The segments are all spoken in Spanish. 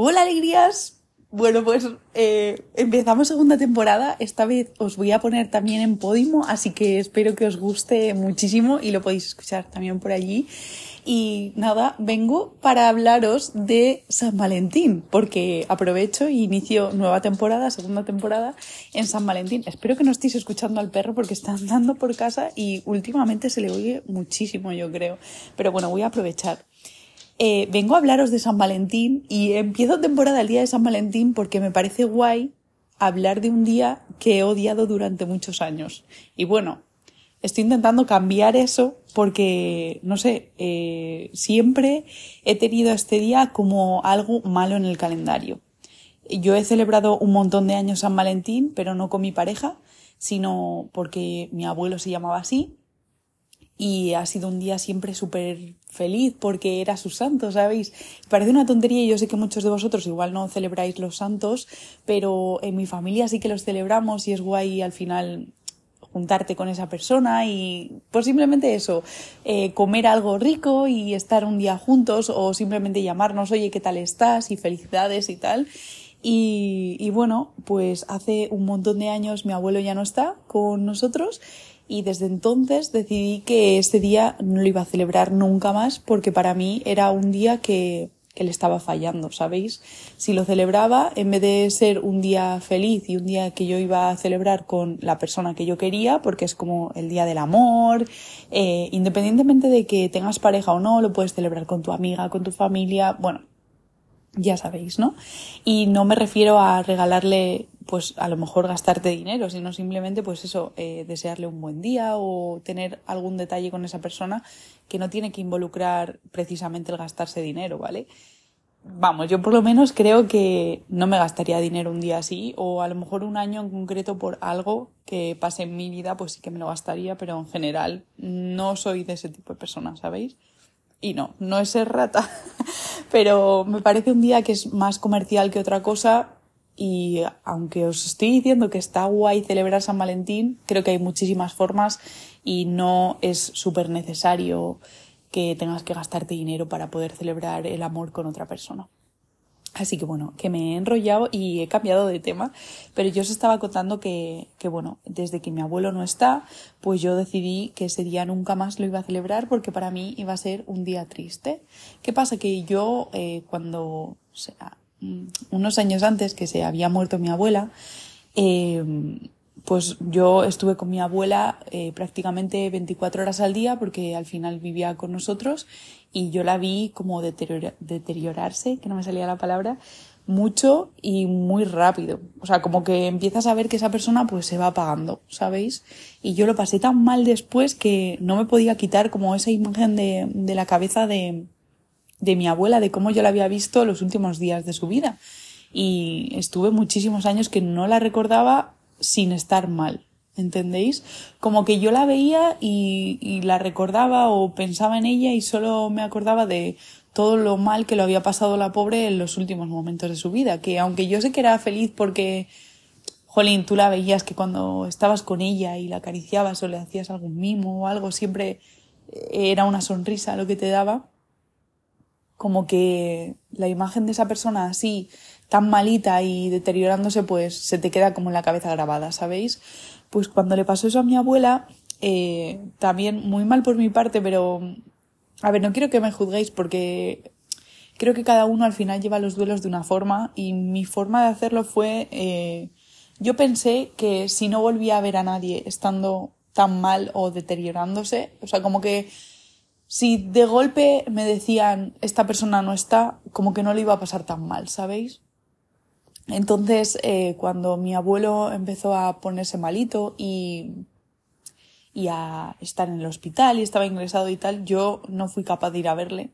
Hola alegrías. Bueno, pues eh, empezamos segunda temporada. Esta vez os voy a poner también en Podimo, así que espero que os guste muchísimo y lo podéis escuchar también por allí. Y nada, vengo para hablaros de San Valentín, porque aprovecho y inicio nueva temporada, segunda temporada en San Valentín. Espero que no estéis escuchando al perro porque está andando por casa y últimamente se le oye muchísimo, yo creo. Pero bueno, voy a aprovechar. Eh, vengo a hablaros de San Valentín y empiezo temporada el día de San Valentín porque me parece guay hablar de un día que he odiado durante muchos años. Y bueno, estoy intentando cambiar eso porque, no sé, eh, siempre he tenido este día como algo malo en el calendario. Yo he celebrado un montón de años San Valentín, pero no con mi pareja, sino porque mi abuelo se llamaba así y ha sido un día siempre súper feliz porque era su santo, ¿sabéis? Parece una tontería y yo sé que muchos de vosotros igual no celebráis los santos, pero en mi familia sí que los celebramos y es guay al final juntarte con esa persona y pues simplemente eso, eh, comer algo rico y estar un día juntos o simplemente llamarnos, oye, ¿qué tal estás? y felicidades y tal. Y, y bueno, pues hace un montón de años mi abuelo ya no está con nosotros y desde entonces decidí que este día no lo iba a celebrar nunca más porque para mí era un día que, que le estaba fallando, ¿sabéis? Si lo celebraba, en vez de ser un día feliz y un día que yo iba a celebrar con la persona que yo quería, porque es como el día del amor, eh, independientemente de que tengas pareja o no, lo puedes celebrar con tu amiga, con tu familia, bueno, ya sabéis, ¿no? Y no me refiero a regalarle pues a lo mejor gastarte dinero, sino simplemente pues eso, eh, desearle un buen día o tener algún detalle con esa persona que no tiene que involucrar precisamente el gastarse dinero, ¿vale? Vamos, yo por lo menos creo que no me gastaría dinero un día así o a lo mejor un año en concreto por algo que pase en mi vida, pues sí que me lo gastaría, pero en general no soy de ese tipo de persona, ¿sabéis? Y no, no es ser rata, pero me parece un día que es más comercial que otra cosa y aunque os estoy diciendo que está guay celebrar San Valentín, creo que hay muchísimas formas y no es súper necesario que tengas que gastarte dinero para poder celebrar el amor con otra persona. Así que bueno, que me he enrollado y he cambiado de tema, pero yo os estaba contando que, que bueno, desde que mi abuelo no está, pues yo decidí que ese día nunca más lo iba a celebrar porque para mí iba a ser un día triste. ¿Qué pasa? Que yo eh, cuando, Mm, unos años antes que se había muerto mi abuela, eh, pues yo estuve con mi abuela eh, prácticamente 24 horas al día porque al final vivía con nosotros y yo la vi como deteriorarse, que no me salía la palabra, mucho y muy rápido. O sea, como que empiezas a ver que esa persona pues se va apagando, ¿sabéis? Y yo lo pasé tan mal después que no me podía quitar como esa imagen de, de la cabeza de, de mi abuela, de cómo yo la había visto los últimos días de su vida. Y estuve muchísimos años que no la recordaba sin estar mal. ¿Entendéis? Como que yo la veía y, la recordaba o pensaba en ella y solo me acordaba de todo lo mal que lo había pasado la pobre en los últimos momentos de su vida. Que aunque yo sé que era feliz porque, jolín, tú la veías que cuando estabas con ella y la acariciabas o le hacías algún mimo o algo, siempre era una sonrisa lo que te daba como que la imagen de esa persona así, tan malita y deteriorándose, pues se te queda como en la cabeza grabada, ¿sabéis? Pues cuando le pasó eso a mi abuela, eh, también muy mal por mi parte, pero a ver, no quiero que me juzguéis porque creo que cada uno al final lleva los duelos de una forma y mi forma de hacerlo fue, eh, yo pensé que si no volvía a ver a nadie estando tan mal o deteriorándose, o sea, como que si de golpe me decían esta persona no está, como que no le iba a pasar tan mal, ¿sabéis? Entonces, eh, cuando mi abuelo empezó a ponerse malito y, y a estar en el hospital y estaba ingresado y tal, yo no fui capaz de ir a verle.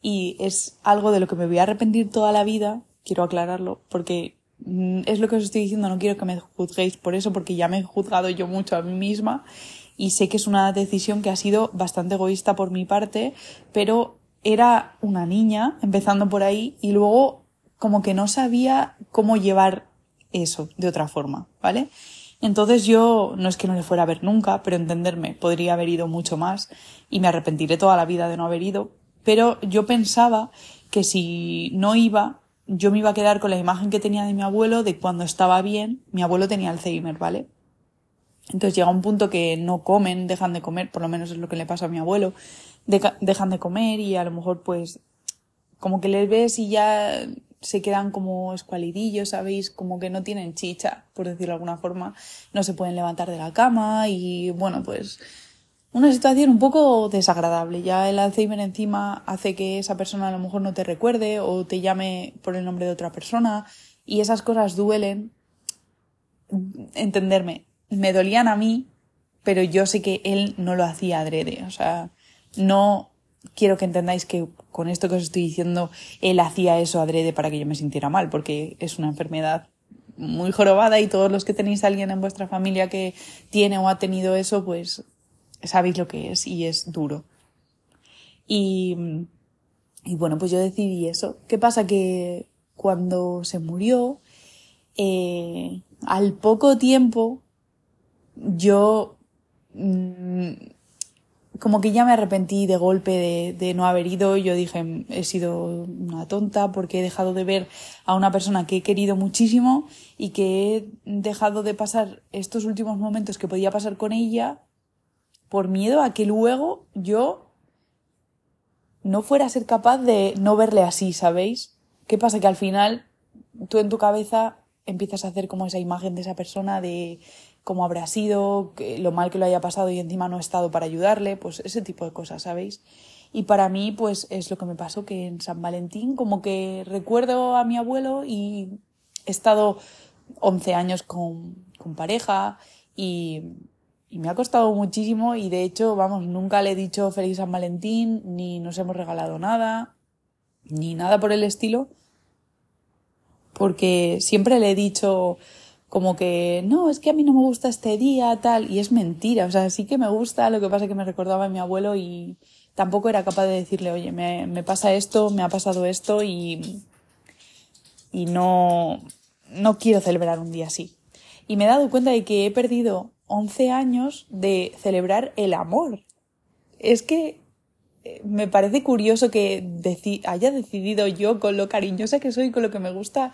Y es algo de lo que me voy a arrepentir toda la vida, quiero aclararlo, porque mm, es lo que os estoy diciendo, no quiero que me juzguéis por eso, porque ya me he juzgado yo mucho a mí misma y sé que es una decisión que ha sido bastante egoísta por mi parte, pero era una niña, empezando por ahí, y luego como que no sabía cómo llevar eso de otra forma, ¿vale? Entonces yo no es que no le fuera a ver nunca, pero entenderme, podría haber ido mucho más y me arrepentiré toda la vida de no haber ido, pero yo pensaba que si no iba, yo me iba a quedar con la imagen que tenía de mi abuelo de cuando estaba bien. Mi abuelo tenía Alzheimer, ¿vale? Entonces llega un punto que no comen, dejan de comer, por lo menos es lo que le pasa a mi abuelo, dejan de comer y a lo mejor pues como que les ves y ya se quedan como escualidillos, ¿sabéis? Como que no tienen chicha, por decirlo de alguna forma, no se pueden levantar de la cama y bueno, pues una situación un poco desagradable. Ya el Alzheimer encima hace que esa persona a lo mejor no te recuerde o te llame por el nombre de otra persona y esas cosas duelen. Entenderme, me dolían a mí, pero yo sé que él no lo hacía adrede. O sea, no quiero que entendáis que con esto que os estoy diciendo, él hacía eso adrede para que yo me sintiera mal, porque es una enfermedad muy jorobada y todos los que tenéis a alguien en vuestra familia que tiene o ha tenido eso, pues sabéis lo que es y es duro. Y, y bueno, pues yo decidí eso. ¿Qué pasa? Que cuando se murió, eh, al poco tiempo, yo mm, como que ya me arrepentí de golpe de, no haber ido. Yo dije, he sido una tonta porque he dejado de ver a una persona que he querido muchísimo y que he dejado de pasar estos últimos momentos que podía pasar con ella por miedo a que luego yo no fuera a ser capaz de no verle así, ¿sabéis? ¿Qué pasa? Que al final tú en tu cabeza empiezas a hacer como esa imagen de esa persona de cómo habrá sido, lo mal que lo haya pasado y encima no he estado para ayudarle, pues ese tipo de cosas, ¿sabéis? Y para mí, pues es lo que me pasó, que en San Valentín como que recuerdo a mi abuelo y he estado 11 años con, con pareja y y me ha costado muchísimo y de hecho, vamos, nunca le he dicho feliz San Valentín, ni nos hemos regalado nada, ni nada por el estilo, porque siempre le he dicho como que no, es que a mí no me gusta este día, tal, y es mentira, o sea, sí que me gusta, lo que pasa es que me recordaba a mi abuelo y tampoco era capaz de decirle, oye, me, me pasa esto, me ha pasado esto y, y no, no quiero celebrar un día así. Y me he dado cuenta de que he perdido 11 años de celebrar el amor. Es que eh, me parece curioso que haya decidido yo, con lo cariñosa que soy, con lo que me gusta,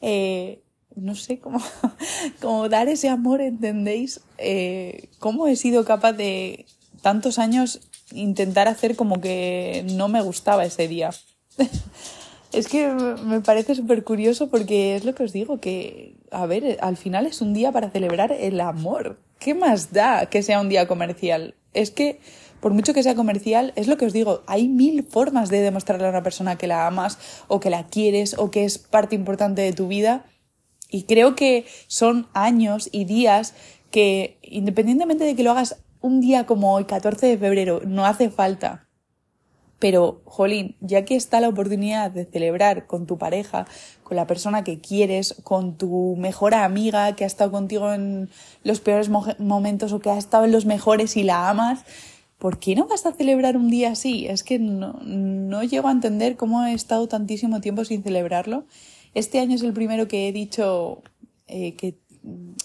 eh, no sé, cómo, cómo dar ese amor, ¿entendéis? Eh, ¿Cómo he sido capaz de tantos años intentar hacer como que no me gustaba ese día? Es que me parece súper curioso porque es lo que os digo, que, a ver, al final es un día para celebrar el amor. ¿Qué más da que sea un día comercial? Es que, por mucho que sea comercial, es lo que os digo, hay mil formas de demostrarle a una persona que la amas o que la quieres o que es parte importante de tu vida. Y creo que son años y días que, independientemente de que lo hagas un día como hoy, 14 de febrero, no hace falta pero, jolín, ya que está la oportunidad de celebrar con tu pareja, con la persona que quieres, con tu mejor amiga que ha estado contigo en los peores momentos o que ha estado en los mejores y la amas, ¿por qué no vas a celebrar un día así? Es que no, no llego a entender cómo he estado tantísimo tiempo sin celebrarlo. Este año es el primero que he dicho eh, que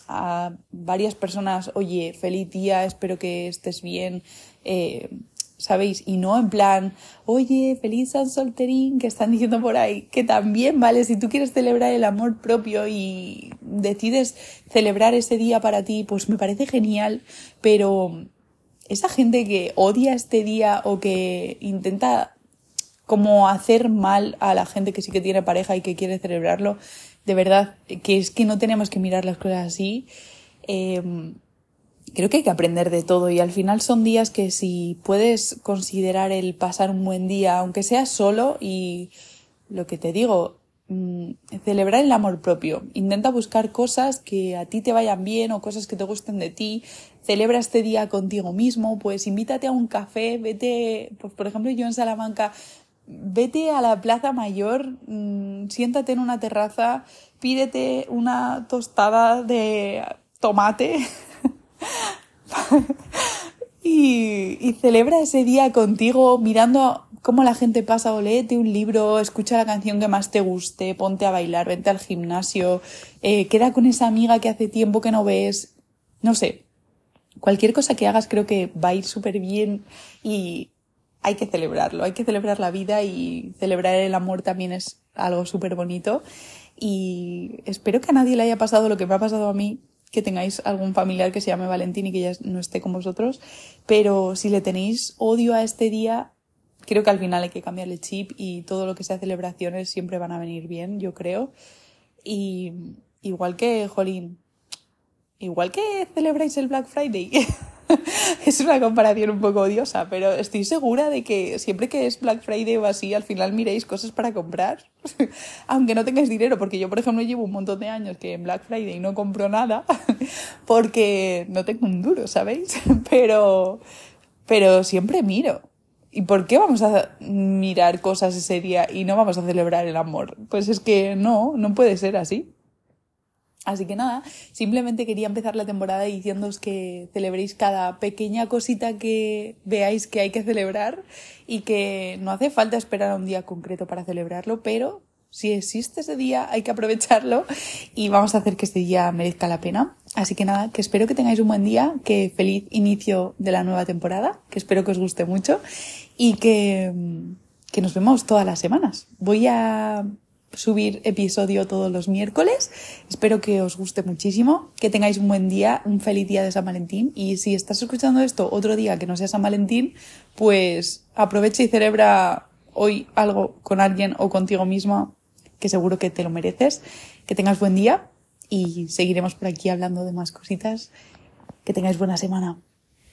a varias personas, oye, feliz día, espero que estés bien. Eh, ¿sabéis? Y no en plan, oye, feliz San Solterín, que están diciendo por ahí, que también, ¿vale? Si tú quieres celebrar el amor propio y decides celebrar ese día para ti, pues me parece genial, pero esa gente que odia este día o que intenta como hacer mal a la gente que sí que tiene pareja y que quiere celebrarlo, de verdad, que es que no tenemos que mirar las cosas así. Eh, creo que hay que aprender de todo y al final son días que si puedes considerar el pasar un buen día, aunque sea solo y lo que te digo, mm, celebrar el amor propio. Intenta buscar cosas que a ti te vayan bien o cosas que te gusten de ti. Celebra este día contigo mismo, pues invítate a un café, vete, pues por ejemplo yo en Salamanca, vete a la Plaza Mayor, mm, siéntate en una terraza, pídete una tostada de tomate y, celebra ese día contigo mirando cómo la gente pasa o léete un libro, escucha la canción que más te guste, ponte a bailar, vente al gimnasio, eh, queda con esa amiga que hace tiempo que no ves, no sé. Cualquier cosa que hagas creo que va a ir súper bien y hay que celebrarlo, hay que celebrar la vida y celebrar el amor también es algo súper bonito. Y espero que a nadie le haya pasado lo que me ha pasado a mí, que tengáis algún familiar que se llame Valentín y que ya no esté con vosotros, pero si le tenéis odio a este día, creo que al final hay que cambiar el chip y todo lo que sea celebraciones siempre van a venir bien, yo creo. Y igual que, Jolín, igual que celebráis el Black Friday. es una comparación un poco odiosa, pero estoy segura de que siempre que es Black Friday o así, al final miréis cosas para comprar, aunque no tengáis dinero, porque yo, por ejemplo, llevo un montón de años que en Black Friday no compro nada, porque no tengo un duro, ¿sabéis? Pero, pero siempre miro. ¿Y por qué vamos a mirar cosas ese día y no vamos a celebrar el amor? Pues es que no, no puede ser así. Así que nada, simplemente quería empezar la temporada diciéndoos que celebréis cada pequeña cosita que veáis que hay que celebrar y que no hace falta esperar a un día concreto para celebrarlo, pero si existe ese día hay que aprovecharlo y vamos a hacer que este día merezca la pena. Así que nada, que espero que tengáis un buen día, que feliz inicio de la nueva temporada, que espero que os guste mucho y que, que nos vemos todas las semanas. Voy a subir episodio todos los miércoles. Espero que os guste muchísimo, que tengáis un buen día, un feliz día de San Valentín y si estás escuchando esto otro día que no sea San Valentín, pues aprovecha y celebra hoy algo con alguien o contigo misma que seguro que te lo mereces. Que tengas buen día y seguiremos por aquí hablando de más cositas. Que tengáis buena semana.